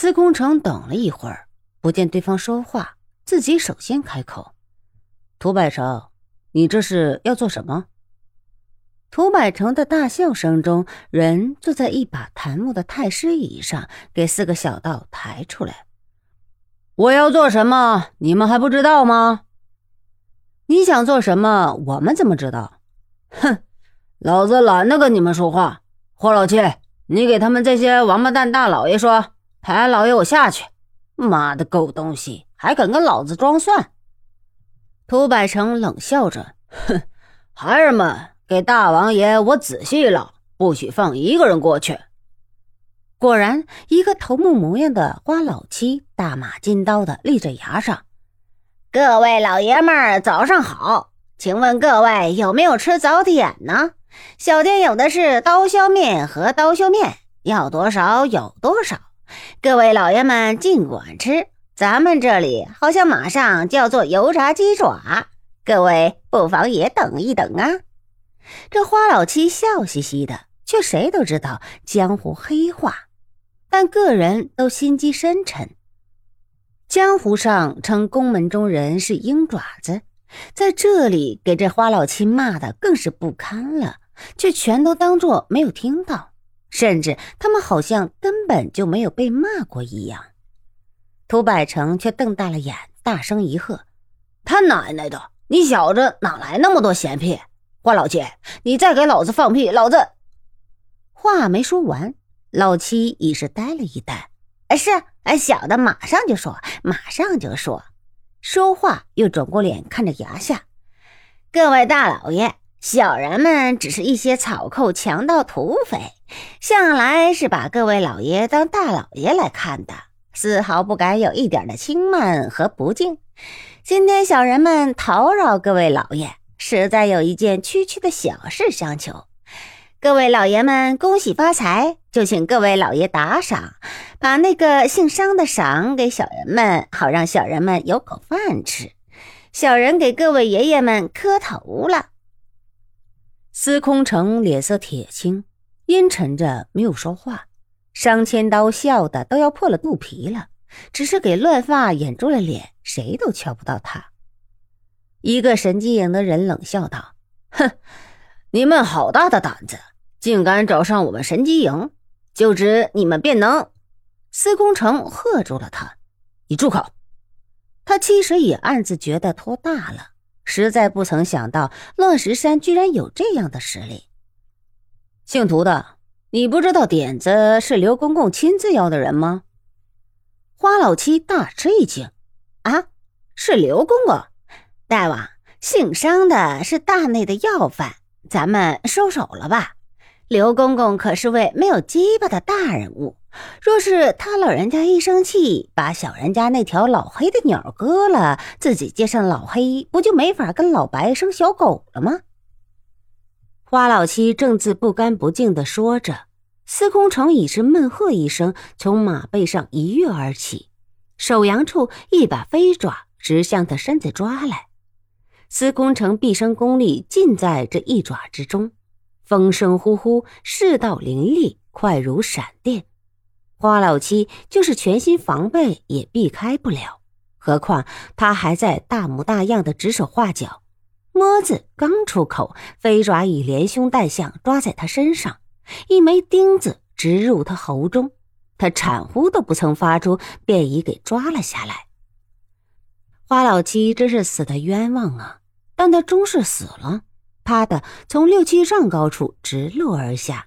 司空城等了一会儿，不见对方说话，自己首先开口：“涂百成，你这是要做什么？”涂百成的大笑声中，人坐在一把檀木的太师椅上，给四个小道抬出来。我要做什么？你们还不知道吗？你想做什么？我们怎么知道？哼，老子懒得跟你们说话。霍老七，你给他们这些王八蛋大老爷说，抬老爷我下去。妈的狗东西，还敢跟老子装蒜！涂百成冷笑着，哼，孩儿们，给大王爷我仔细了，不许放一个人过去。果然，一个头目模样的花老七，大马金刀的立着牙上。各位老爷们儿，早上好，请问各位有没有吃早点呢？小店有的是刀削面和刀削面，要多少有多少。各位老爷们尽管吃。咱们这里好像马上就要做油炸鸡爪，各位不妨也等一等啊。这花老七笑嘻嘻的，却谁都知道江湖黑话。但个人都心机深沉，江湖上称宫门中人是鹰爪子，在这里给这花老七骂的更是不堪了，却全都当作没有听到，甚至他们好像根本就没有被骂过一样。涂百成却瞪大了眼，大声一喝：“他奶奶的！你小子哪来那么多闲屁？花老七，你再给老子放屁，老子……”话没说完。老七已是呆了一呆，哎，是，哎，小的马上就说，马上就说。说话又转过脸看着衙下，各位大老爷，小人们只是一些草寇、强盗、土匪，向来是把各位老爷当大老爷来看的，丝毫不敢有一点的轻慢和不敬。今天小人们讨扰各位老爷，实在有一件区区的小事相求。各位老爷们，恭喜发财！就请各位老爷打赏，把那个姓商的赏给小人们，好让小人们有口饭吃。小人给各位爷爷们磕头了。司空城脸色铁青，阴沉着没有说话。商千刀笑得都要破了肚皮了，只是给乱发掩住了脸，谁都瞧不到他。一个神机营的人冷笑道：“哼，你们好大的胆子！”竟敢找上我们神机营，就知你们便能！司空城喝住了他：“你住口！”他其实也暗自觉得托大了，实在不曾想到乱石山居然有这样的实力。姓涂的，你不知道点子是刘公公亲自要的人吗？花老七大吃一惊：“啊，是刘公公！大王，姓商的是大内的要犯，咱们收手了吧？”刘公公可是位没有鸡巴的大人物，若是他老人家一生气，把小人家那条老黑的鸟割了，自己接上老黑，不就没法跟老白生小狗了吗？花老七正自不干不净的说着，司空城已是闷喝一声，从马背上一跃而起，手阳处一把飞爪直向他身子抓来。司空城毕生功力尽在这一爪之中。风声呼呼，势道凌厉，快如闪电。花老七就是全心防备也避开不了，何况他还在大模大样的指手画脚。摸子刚出口，飞爪已连凶带相抓在他身上，一枚钉子直入他喉中，他产呼都不曾发出，便已给抓了下来。花老七真是死的冤枉啊！但他终是死了。啪的，从六七丈高处直落而下，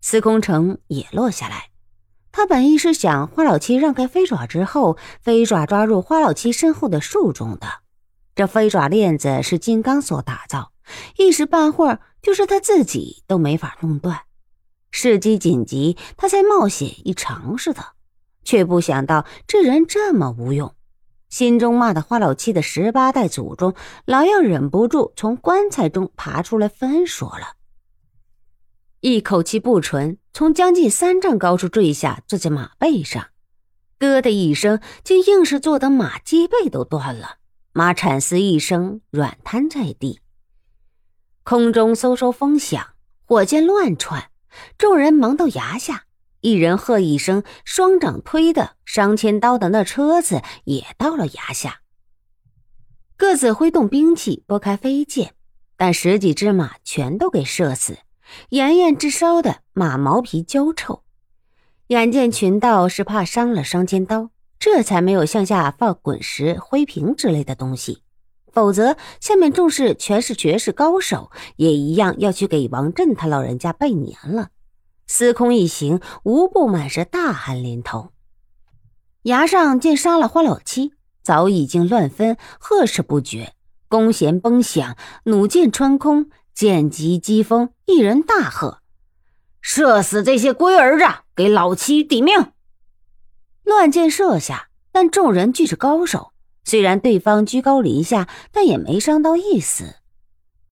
司空城也落下来。他本意是想花老七让开飞爪之后，飞爪抓入花老七身后的树中的。这飞爪链子是金刚所打造，一时半会儿就是他自己都没法弄断。时机紧急，他才冒险一尝试的，却不想到这人这么无用。心中骂的花老七的十八代祖宗，老要忍不住从棺材中爬出来分说了，一口气不纯，从将近三丈高处坠下，坐在马背上，咯的一声，竟硬是坐得马脊背都断了，马惨嘶一声，软瘫在地。空中嗖嗖风响，火箭乱窜，众人忙到崖下，一人喝一声，双掌推的上千刀的那车子也到了崖下。各自挥动兵器拨开飞剑，但十几只马全都给射死，炎炎直烧的马毛皮焦臭。眼见群盗是怕伤了双千刀，这才没有向下放滚石、灰瓶之类的东西，否则下面众士全是绝世高手，也一样要去给王震他老人家拜年了。司空一行无不满是大汗淋头。崖上见杀了花老七。早已经乱分，呵斥不绝，弓弦崩响，弩箭穿空，剑疾疾风，一人大喝：“射死这些龟儿子，给老七抵命！”乱箭射下，但众人俱是高手，虽然对方居高临下，但也没伤到一丝。